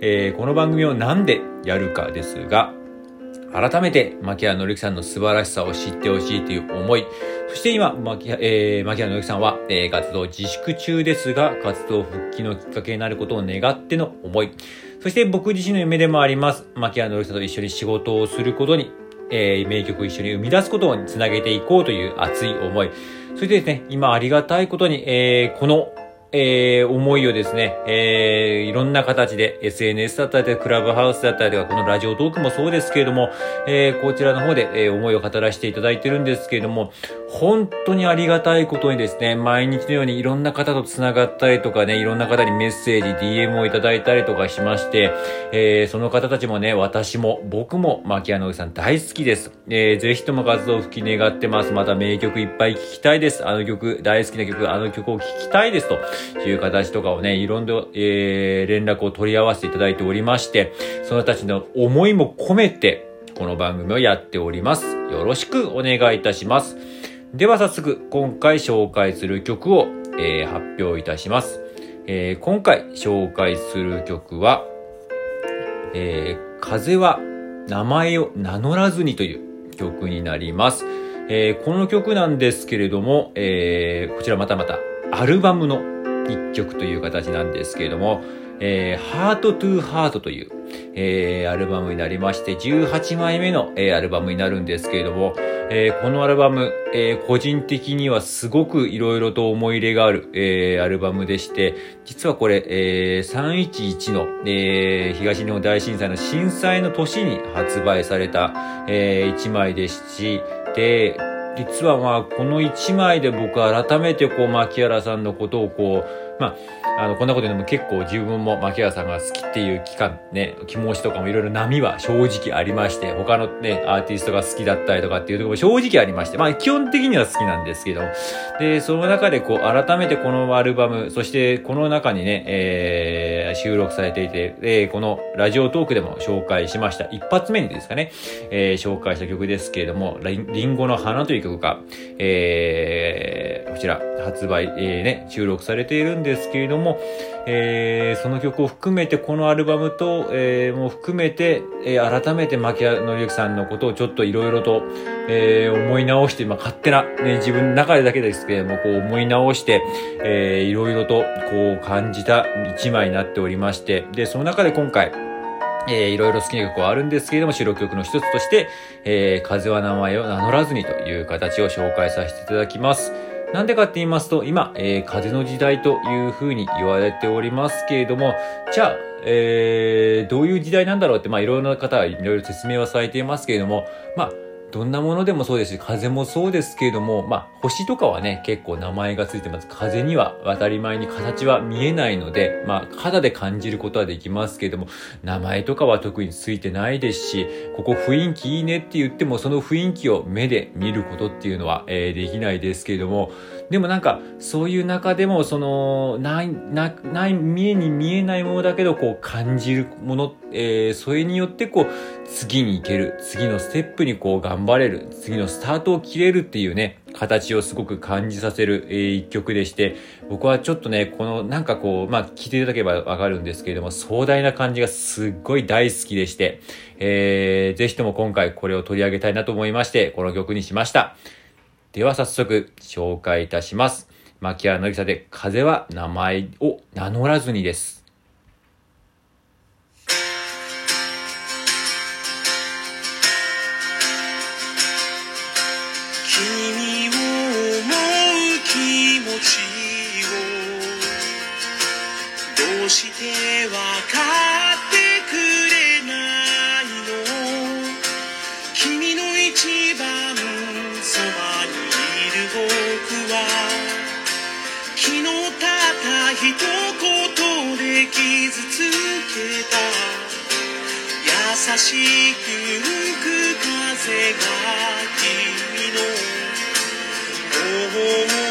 えーこの番組をなんでやるかですが、改めて、牧原紀之さんの素晴らしさを知ってほしいという思い、そして今、牧原えー牧原紀之さんは、えー活動自粛中ですが、活動復帰のきっかけになることを願っての思い、そして僕自身の夢でもあります、牧原紀之さんと一緒に仕事をすることに、えー名曲を一緒に生み出すことをつなげていこうという熱い思い、そしてですね、今ありがたいことに、えーこのえー思いをですね、えーいろんな形で SNS だったり、クラブハウスだったりとか、このラジオトークもそうですけれども、えーこちらの方で、えー思いを語らせていただいてるんですけれども、本当にありがたいことにですね、毎日のようにいろんな方と繋がったりとかね、いろんな方にメッセージ、DM をいただいたりとかしまして、えーその方たちもね、私も、僕も、牧野さん大好きです。えーぜひとも活動復帰願ってます。また名曲いっぱい聴きたいです。あの曲、大好きな曲、あの曲を聴きたいです。という形とかをね、いろんな、えー連絡を取り合わせていただいておりまして、その人たちの思いも込めて、この番組をやっております。よろしくお願いいたします。では早速、今回紹介する曲を、えー発表いたします。えー今回紹介する曲は、えー風は名前を名乗らずにという曲になります。えーこの曲なんですけれども、えーこちらまたまたアルバムの一曲という形なんですけれども、えー、ハートトゥーハートという、えーアルバムになりまして、18枚目の、えーアルバムになるんですけれども、えーこのアルバム、えー個人的にはすごく色々と思い入れがある、えーアルバムでして、実はこれ、えー311の、えー東日本大震災の震災の年に発売された、え1枚ですし、で、実はまあ、この1枚で僕改めてこう、牧原さんのことをこう、まあ、あの、こんなこと言うのも結構自分も牧原さんが好きっていう期間ね、気持ちとかもいろいろ波は正直ありまして、他のね、アーティストが好きだったりとかっていうところも正直ありまして、まあ基本的には好きなんですけど、で、その中でこう、改めてこのアルバム、そしてこの中にね、えー収録されていて、えーこのラジオトークでも紹介しました。一発目にですかね、えー紹介した曲ですけれども、リンリンゴの花という曲が、えーこちら発売、えーね、収録されているんですけれども、えーその曲を含めて、このアルバムと、えーも含めて、えー改めて牧原紀之さんのことをちょっといろいろと、えー思い直して、まあ、勝手な、ね、自分の中でだけですけれども、こう思い直して、えーいろいろと、こう感じた一枚になっておりまして、で、その中で今回、えーいろいろ好きな曲はあるんですけれども、主力曲の一つとして、えー風は名前を名乗らずにという形を紹介させていただきます。なんでかって言いますと、今、えー風の時代というふうに言われておりますけれども、じゃあ、えーどういう時代なんだろうって、まあ、いろいろな方はいろいろ説明はされていますけれども、まあ、どんなものでもそうですし、風もそうですけれども、まあ、星とかはね、結構名前がついてます。風には当たり前に形は見えないので、まあ、肌で感じることはできますけれども、名前とかは特についてないですし、ここ雰囲気いいねって言っても、その雰囲気を目で見ることっていうのは、えーできないですけれども、でもなんか、そういう中でも、その、ない、な、い、見えに見えないものだけど、こう感じるもの、えーそれによってこう、次に行ける、次のステップにこう頑張れる、次のスタートを切れるっていうね、形をすごく感じさせる、えー一曲でして、僕はちょっとね、このなんかこう、まあ、聞いていただければわかるんですけれども、壮大な感じがすっごい大好きでして、えーぜひとも今回これを取り上げたいなと思いまして、この曲にしました。では早速紹介いたします。牧原のりさで風は名前を名乗らずにです。君を思う気持ちをどうしてわかっ傷つけた。優しく吹く風が君の頬を